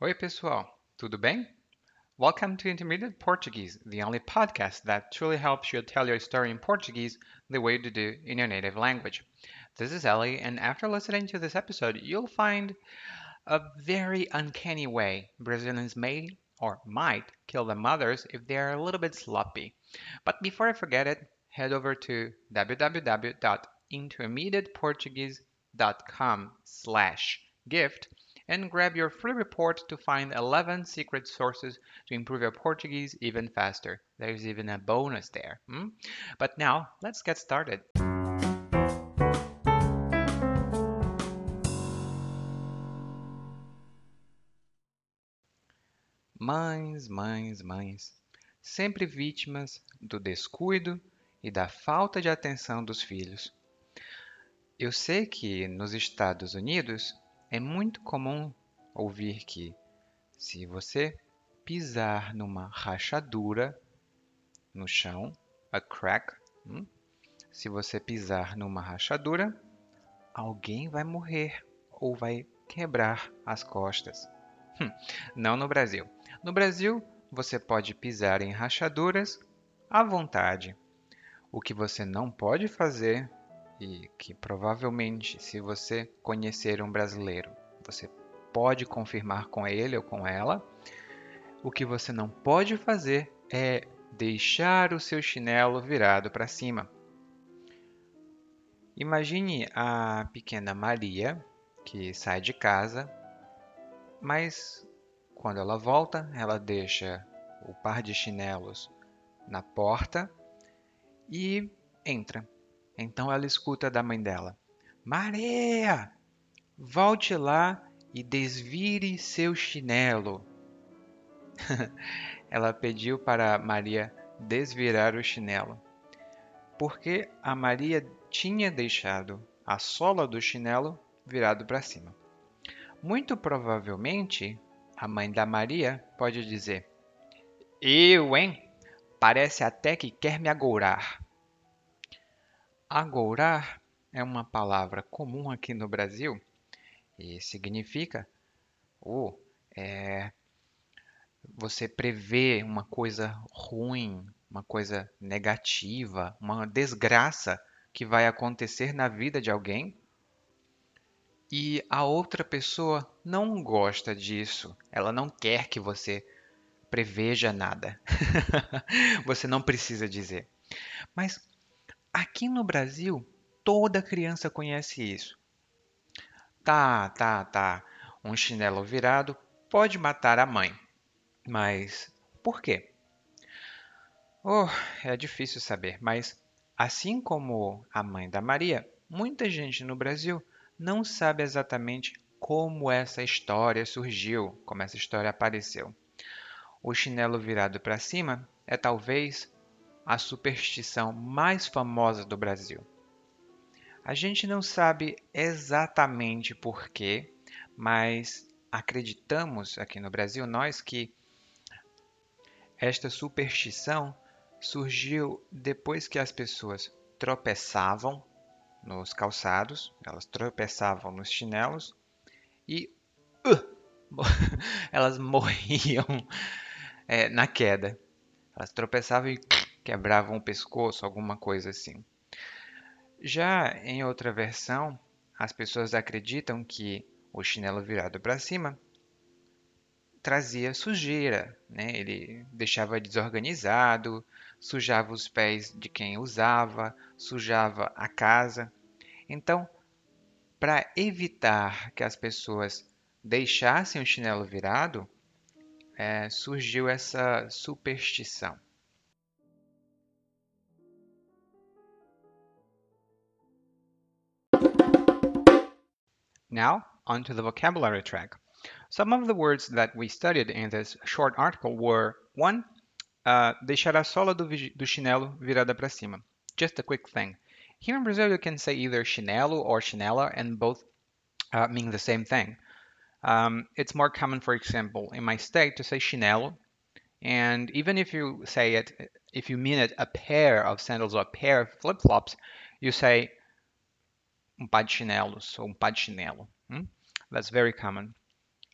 Oi, pessoal, tudo bem? Welcome to Intermediate Portuguese, the only podcast that truly helps you tell your story in Portuguese the way you do in your native language. This is Ellie, and after listening to this episode, you'll find a very uncanny way Brazilians may or might kill their mothers if they are a little bit sloppy. But before I forget it, head over to www.intermediateportuguese.com slash gift and grab your free report to find 11 secret sources to improve your Portuguese even faster. There's even a bonus there. Hmm? But now, let's get started. Mães, mães, mães, sempre vítimas do descuido e da falta de atenção dos filhos. Eu sei que nos Estados Unidos é muito comum ouvir que, se você pisar numa rachadura no chão, a crack, hum? se você pisar numa rachadura, alguém vai morrer ou vai quebrar as costas. Hum, não no Brasil. No Brasil, você pode pisar em rachaduras à vontade. O que você não pode fazer e que provavelmente, se você conhecer um brasileiro, você pode confirmar com ele ou com ela. O que você não pode fazer é deixar o seu chinelo virado para cima. Imagine a pequena Maria que sai de casa, mas quando ela volta, ela deixa o par de chinelos na porta e entra. Então ela escuta da mãe dela: Maria, volte lá e desvire seu chinelo. ela pediu para Maria desvirar o chinelo, porque a Maria tinha deixado a sola do chinelo virado para cima. Muito provavelmente, a mãe da Maria pode dizer: Eu, hein? Parece até que quer me agourar. Agourar é uma palavra comum aqui no Brasil e significa oh, é, você prevê uma coisa ruim, uma coisa negativa, uma desgraça que vai acontecer na vida de alguém e a outra pessoa não gosta disso. Ela não quer que você preveja nada. você não precisa dizer. Mas Aqui no Brasil, toda criança conhece isso. Tá, tá, tá. Um chinelo virado pode matar a mãe. Mas por quê? Oh, é difícil saber, mas assim como a mãe da Maria, muita gente no Brasil não sabe exatamente como essa história surgiu, como essa história apareceu. O chinelo virado para cima é talvez a superstição mais famosa do Brasil. A gente não sabe exatamente porquê, mas acreditamos aqui no Brasil, nós, que esta superstição surgiu depois que as pessoas tropeçavam nos calçados, elas tropeçavam nos chinelos e uh, elas morriam é, na queda. Elas tropeçavam e quebravam o pescoço, alguma coisa assim. Já em outra versão, as pessoas acreditam que o chinelo virado para cima trazia sujeira, né? ele deixava desorganizado, sujava os pés de quem usava, sujava a casa. Então, para evitar que as pessoas deixassem o chinelo virado, é, surgiu essa superstição. Now, onto the vocabulary track. Some of the words that we studied in this short article were 1. Uh, deixar a sola do, do chinelo virada para cima. Just a quick thing. Here in Brazil, you can say either chinelo or chinela, and both uh, mean the same thing. Um, it's more common, for example, in my state to say chinelo, and even if you say it, if you mean it a pair of sandals or a pair of flip-flops, you say um par de ou um. Hmm? That's very common.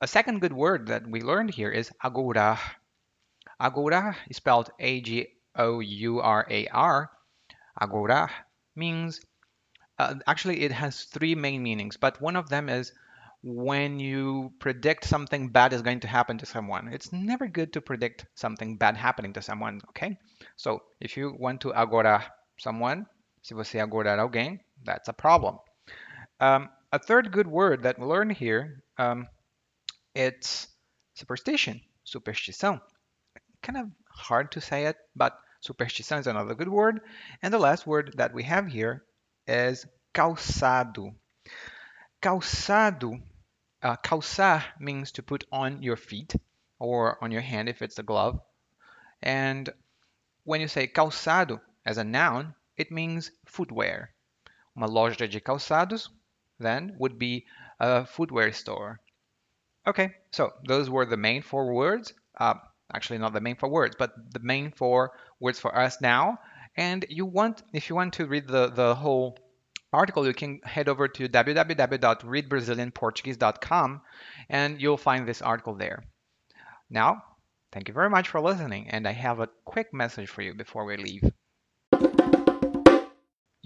A second good word that we learned here is agora. Agora is spelled A-G-O-U-R-A-R. Agora means, uh, actually it has three main meanings, but one of them is when you predict something bad is going to happen to someone. It's never good to predict something bad happening to someone, okay? So if you want to agora someone, se você agorar alguém, that's a problem. Um, a third good word that we learn here, um, it's superstition, superstição. Kind of hard to say it, but superstição is another good word. And the last word that we have here is calçado. Calçado, uh, calçar means to put on your feet or on your hand if it's a glove. And when you say calçado as a noun, it means footwear. Uma loja de calçados then would be a footwear store. Okay, so those were the main four words. Uh, actually, not the main four words, but the main four words for us now. And you want, if you want to read the, the whole article, you can head over to www.readbrazilianportuguese.com and you'll find this article there. Now, thank you very much for listening, and I have a quick message for you before we leave.